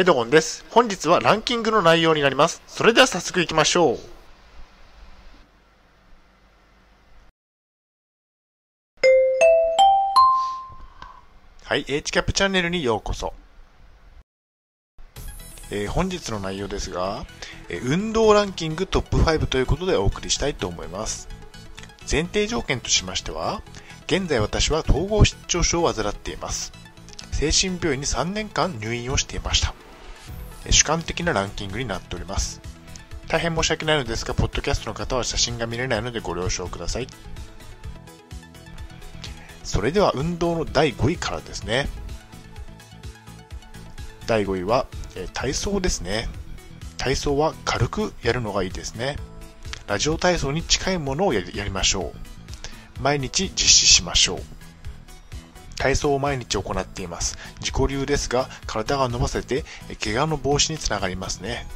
エドゴンです。本日はランキングの内容になります。それでは早速行きましょう。はい、H キャップチャンネルにようこそ。えー本日の内容ですが、えー運動ランキングトップ5ということでお送りしたいと思います。前提条件としましては、現在私は統合失調症を患っています。精神病院に3年間入院をしていました。主観的なランキングになっております。大変申し訳ないのですが、ポッドキャストの方は写真が見れないのでご了承ください。それでは運動の第5位からですね。第5位は、えー体操ですね。体操は軽くやるのがいいですね。ラジオ体操に近いものをやりやりましょう。毎日実施しましょう。体操を毎日行っています。自己流ですが、体が伸ばせて、怪我の防止につながりますね。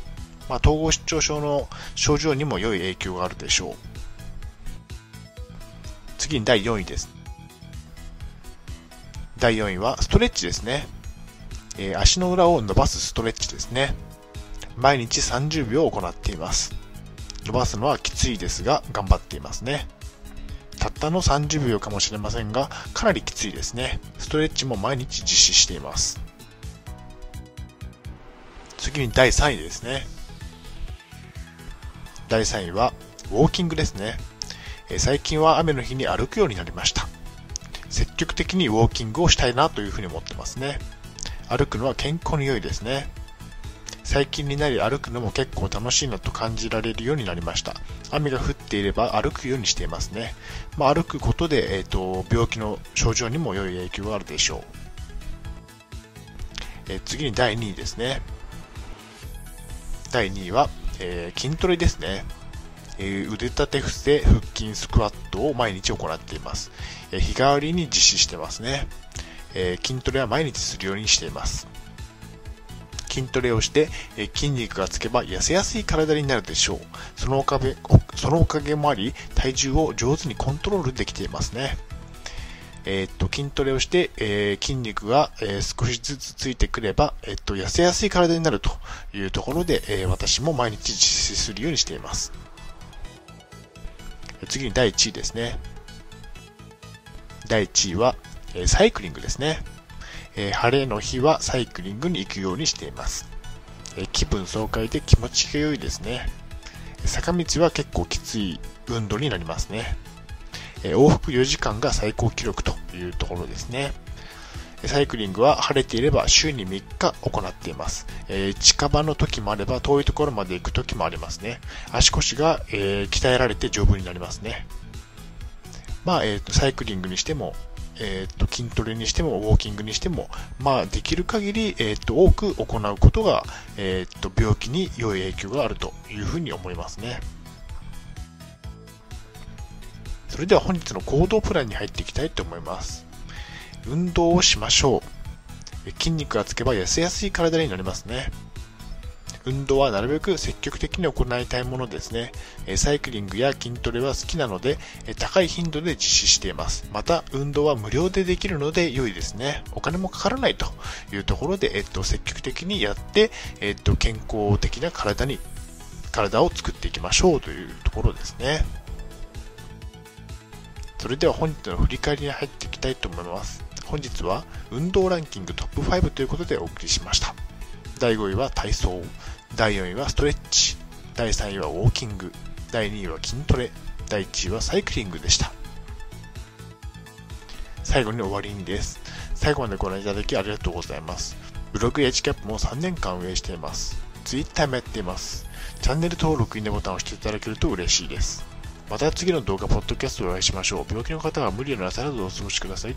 まあ、統合失調症の症状にも良い影響があるでしょう。次に第4位です。第4位はストレッチですね。えー足の裏を伸ばすストレッチですね。毎日30秒行っています。伸ばすのはきついですが、頑張っていますね。たったの30秒かもしれませんが、かなりきついですね。ストレッチも毎日実施しています。次に第3位ですね。第3位は、ウォーキングですね。え最近は雨の日に歩くようになりました。積極的にウォーキングをしたいなというふうに思ってますね。歩くのは健康に良いですね。最近になり歩くのも結構楽しいなと感じられるようになりました。雨が降っていれば歩くようにしていますね。まあ、歩くことで、えー、と病気の症状にも良い影響があるでしょう。えー次に第2位ですね。第2位は、えー筋トレですね。えー腕立て伏せ、腹筋、スクワットを毎日行っています。えー日替わりに実施してますね。えー筋トレは毎日するようにしています。筋トレをして、え筋肉がつけば痩せやすい体になるでしょう。そのおかげ、そのおかげもあり、体重を上手にコントロールできていますね。えーっと、筋トレをして、えー筋肉が、えー少しずつついてくれば、えっと、痩せやすい体になるというところで、え私も毎日実施するようにしています。次に第1位ですね。第1位は、えサイクリングですね。え晴れの日はサイクリングに行くようにしています。え気分爽快で気持ちが良いですね。坂道は結構きつい運動になりますね。え往復4時間が最高記録というところですね。サイクリングは晴れていれば週に3日行っています。え近場の時もあれば遠いところまで行く時もありますね。足腰が、え鍛えられて丈夫になりますね。まあ、えー、サイクリングにしても、えーと、筋トレにしても、ウォーキングにしても、まあ、できる限り、えーと、多く行うことが、えーと、病気に良い影響があるというふうに思いますね。それでは本日の行動プランに入っていきたいと思います。運動をしましょう。筋肉がつけば痩せやすい体になりますね。運動はなるべく積極的に行いたいものですね。サイクリングや筋トレは好きなので、高い頻度で実施しています。また、運動は無料でできるので良いですね。お金もかからないというところで、えっと、積極的にやって、えっと、健康的な体に、体を作っていきましょうというところですね。それでは本日の振り返りに入っていきたいと思います。本日は運動ランキングトップ5ということでお送りしました。第5位は体操、第4位はストレッチ、第3位はウォーキング、第2位は筋トレ、第1位はサイクリングでした。最後に終わりにです。最後までご覧いただきありがとうございます。ブログ HCAP も3年間運営しています。Twitter もやっています。チャンネル登録、いいねボタンを押していただけると嬉しいです。また次の動画、ポッドキャストでお会いしましょう。病気の方は無理のなさらずお過ごしください。